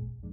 Thank you.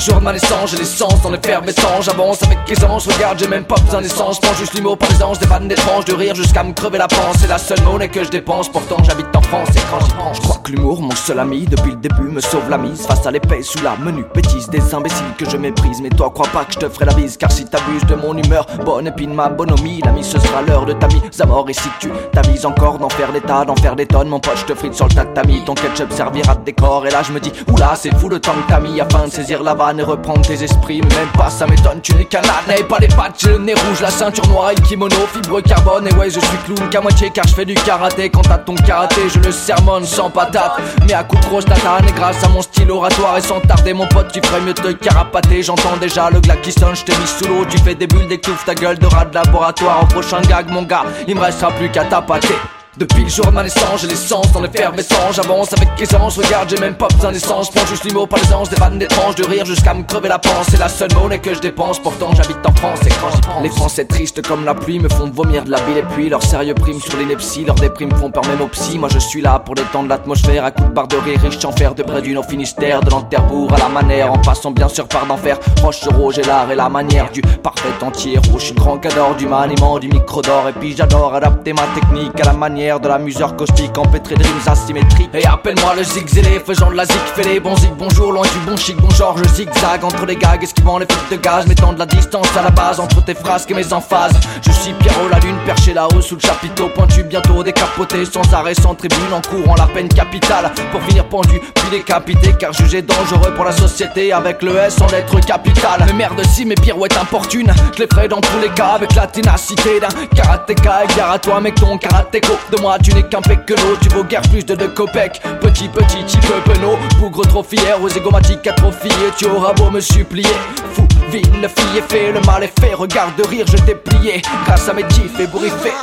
Jour de ma naissance, j'ai l'essence dans l'effervescence. J'avance avec aisance, regarde, j'ai même pas besoin d'essence. Prends juste l'humour par les des vannes d'étranges, de rire jusqu'à me crever la panse. C'est la seule monnaie que je dépense, pourtant j'habite en France. Et quand j'y pense, je crois que l'humour, mon seul ami, depuis le début, me sauve la mise. Face à l'épée sous la menu bêtise des imbéciles que je méprise. Mais toi, crois pas que je te ferai la bise, car si t'abuses de mon humeur, bonne de ma bonhomie, l'ami, ce sera l'heure de ta mise à mort. Et si tu t'avises encore d'en faire des tas, d'en faire des tonnes, mon pote, je te frite sur le tatami. Ton ketchup servira de décor. Et là, je me dis, oula, c'est fou le temps que t'as mis afin de saisir la et reprendre tes esprits. Même pas, ça m'étonne, tu n'es qu'un. Et pas les pattes, j'ai le nez rouge, la ceinture noire et le kimono, fibre carbone. Et ouais, je suis clown qu'à moitié car je fais du karaté. Quant à ton karaté, je le sermonne sans patate. Mais à coup de grosse tatane, et grâce à mon style oratoire, et sans tarder, mon pote, tu ferais mieux de te carapater. J'entends déjà le glas qui sonne, je t'ai mis sous l'eau. Tu fais des bulles, d'étouffe ta gueule de rat de laboratoire. Au prochain gag, mon gars, il me restera plus qu'à tapater. Depuis le jour de ma naissance, j'ai l'essence dans l'effervescence. J'avance avec aisance, regarde, j'ai même pas besoin d'essence. Prends juste l'humour par les des vannes d'étranges, de rire jusqu'à me crever la panse. C'est la seule monnaie que je dépense, pourtant j'habite en France et quand pense. Les Français tristes comme la pluie me font vomir de la bile et puis leur sérieux prime sur l'ineptie, leurs déprimes font peur même psy. Moi je suis là pour détendre l'atmosphère à coups de barre de rire, riche en fer de près du Finistère, de l'Anterbourg à la manière, en passant bien sûr par d'enfer. Roche sur rouge et l'art et la manière du parfait entier rouge. Grand cador du maniement, du micro d'or et puis j'adore adapter ma technique à la manière de la museur empêtré de rimes asymétriques. Et appelle-moi le zigzélé, faisant de la zig, fais les bons zig, bonjour, loin du bon chic, bonjour, je zigzag entre les gags, esquivant les fuites de gaz, mettant de la distance à la base entre tes frasques et mes emphases. Je suis Pierrot, la lune perché là-haut sous le chapiteau, pointu bientôt décapoté, sans arrêt, sans tribune, en courant la peine capitale, pour finir pendu, puis décapité, car jugé dangereux pour la société, avec le S sans lettre capitale. Mais merde, si mes pirouettes importunes, je les ferai dans tous les cas, avec la ténacité d'un karatéka, et à toi, mec, ton karatéko, de moi tu n'es qu'un que l'eau, tu vaux guère plus de deux copecs. Petit, petit, type penaud, bougre trop fier, aux égomatiques atrophiés, tu auras beau me supplier. Fou, ville, fille est fait, le mal est fait, regarde de rire, je t'ai plié, grâce à mes tifs et bourriffés.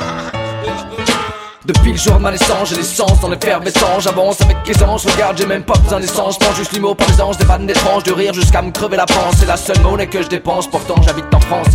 Depuis le jour de ma naissance, j'ai l'essence dans l'effervescence. J'avance avec aisance, regarde, j'ai même pas besoin d'essence. Prends juste l'humour par les anges, des vannes d'étranges, de rire jusqu'à me crever la panse. C'est la seule monnaie que je dépense, pourtant j'habite en France,